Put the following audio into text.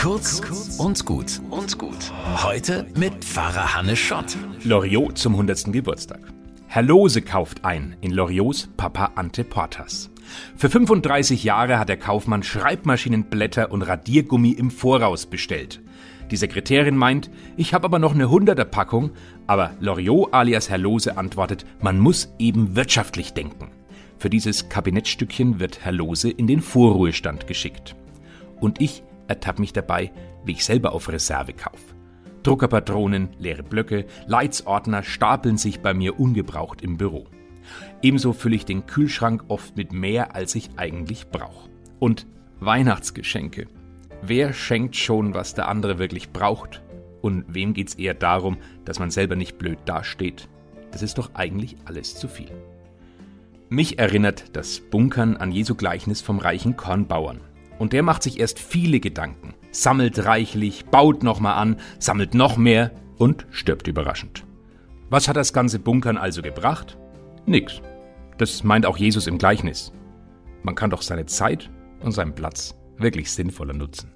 Kurz und gut und gut. Heute mit Pfarrer Hannes Schott. Loriot zum 100. Geburtstag. Herr Lose kauft ein in Loriots Papa Ante Portas. Für 35 Jahre hat der Kaufmann Schreibmaschinenblätter und Radiergummi im Voraus bestellt. Die Sekretärin meint, ich habe aber noch eine hunderter Packung, aber Loriot alias Herr Lose antwortet, man muss eben wirtschaftlich denken. Für dieses Kabinettstückchen wird Herr Lose in den Vorruhestand geschickt. Und ich ertappe mich dabei, wie ich selber auf Reserve kaufe. Druckerpatronen, leere Blöcke, Leitsordner stapeln sich bei mir ungebraucht im Büro. Ebenso fülle ich den Kühlschrank oft mit mehr, als ich eigentlich brauche. Und Weihnachtsgeschenke. Wer schenkt schon, was der andere wirklich braucht? Und wem geht's eher darum, dass man selber nicht blöd dasteht? Das ist doch eigentlich alles zu viel. Mich erinnert das Bunkern an Jesu Gleichnis vom reichen Kornbauern. Und der macht sich erst viele Gedanken, sammelt reichlich, baut nochmal an, sammelt noch mehr und stirbt überraschend. Was hat das ganze Bunkern also gebracht? Nix. Das meint auch Jesus im Gleichnis. Man kann doch seine Zeit und seinen Platz wirklich sinnvoller nutzen.